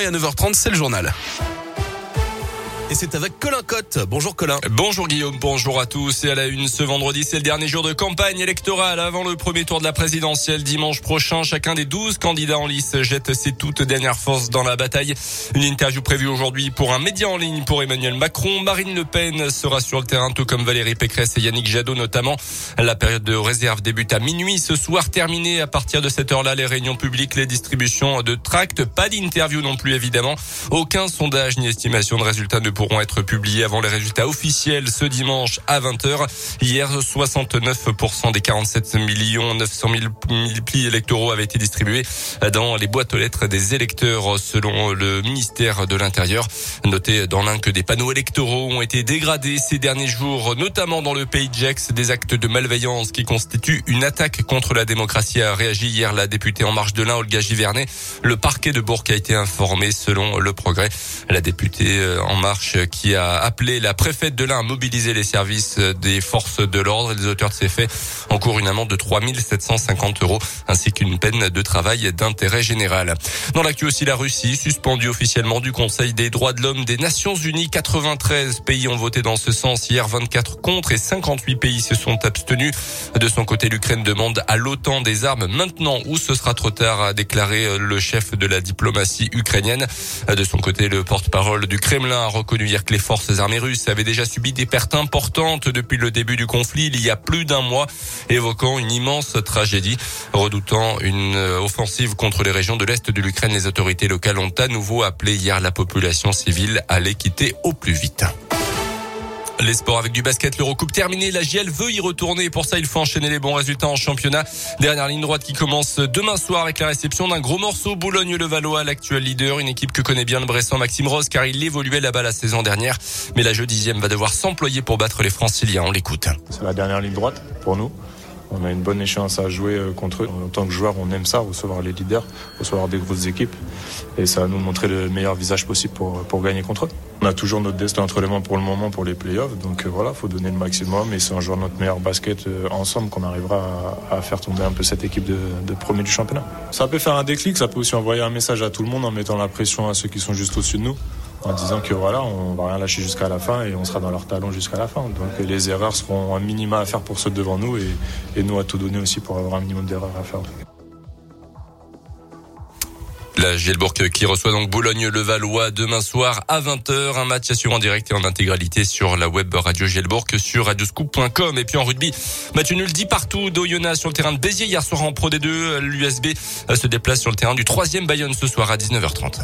Et à 9h30, c'est le journal. Et c'est avec Colin Cotte. Bonjour Colin. Bonjour Guillaume, bonjour à tous. Et à la une ce vendredi, c'est le dernier jour de campagne électorale avant le premier tour de la présidentielle dimanche prochain. Chacun des 12 candidats en lice jette ses toutes dernières forces dans la bataille. Une interview prévue aujourd'hui pour un média en ligne pour Emmanuel Macron. Marine Le Pen sera sur le terrain tout comme Valérie Pécresse et Yannick Jadot notamment. La période de réserve débute à minuit ce soir. Terminé à partir de cette heure-là les réunions publiques, les distributions de tracts. Pas d'interview non plus évidemment. Aucun sondage ni estimation de résultats ne pourront être publiés avant les résultats officiels ce dimanche à 20h. Hier, 69% des 47 millions 900 000 plis électoraux avaient été distribués dans les boîtes aux lettres des électeurs selon le ministère de l'Intérieur. Notez dans l'un que des panneaux électoraux ont été dégradés ces derniers jours, notamment dans le pays de Gex, des actes de malveillance qui constituent une attaque contre la démocratie a réagi hier la députée En Marche de l'Ain, Olga Givernet. Le parquet de Bourg a été informé selon le progrès. La députée euh, En Marche qui a appelé la préfète de l'Ain à mobiliser les services des forces de l'ordre. Les auteurs de ces faits encourent une amende de 3 750 euros ainsi qu'une peine de travail d'intérêt général. Dans l'actu aussi, la Russie, suspendue officiellement du Conseil des droits de l'homme des Nations Unies. 93 pays ont voté dans ce sens hier, 24 contre et 58 pays se sont abstenus. De son côté, l'Ukraine demande à l'OTAN des armes maintenant ou ce sera trop tard, a déclaré le chef de la diplomatie ukrainienne. De son côté, le porte-parole du Kremlin a reconnu dire que les forces armées russes avaient déjà subi des pertes importantes depuis le début du conflit il y a plus d'un mois, évoquant une immense tragédie. Redoutant une offensive contre les régions de l'Est de l'Ukraine, les autorités locales ont à nouveau appelé hier la population civile à les quitter au plus vite. Les sports avec du basket, l'Eurocoupe terminé. La GL veut y retourner. Pour ça, il faut enchaîner les bons résultats en championnat. Dernière ligne droite qui commence demain soir avec la réception d'un gros morceau. Boulogne-le-Valois, l'actuel leader. Une équipe que connaît bien le Bressan Maxime Rose car il évoluait là-bas la saison dernière. Mais la jeu dixième va devoir s'employer pour battre les Franciliens. On l'écoute. C'est la dernière ligne droite pour nous. On a une bonne échéance à jouer euh, contre eux. En tant que joueur, on aime ça, recevoir les leaders, recevoir des grosses équipes. Et ça va nous montrer le meilleur visage possible pour, gagner contre eux. On a toujours notre destin entre les mains pour le moment pour les playoffs. Donc euh, voilà, faut donner le maximum. Et c'est en jouant notre meilleur basket euh, ensemble qu'on arrivera à, faire tomber un peu cette équipe de, de premier du championnat. Ça peut faire un déclic, ça peut aussi envoyer un message à tout le monde en mettant la pression à ceux qui sont juste au-dessus de nous en disant que voilà, on va rien lâcher jusqu'à la fin et on sera dans leur talon jusqu'à la fin. Donc les erreurs seront un minima à faire pour ceux devant nous et, nous à tout donner aussi pour avoir un minimum d'erreurs à faire. La Gielbourg qui reçoit donc Boulogne-le-Valois demain soir à 20h. Un match assuré en direct et en intégralité sur la web radio Gielbourg sur radioscoop.com. Et puis en rugby, match nul dit partout d'Oyonnax sur le terrain de Béziers hier soir en Pro D2. L'USB se déplace sur le terrain du troisième Bayonne ce soir à 19h30.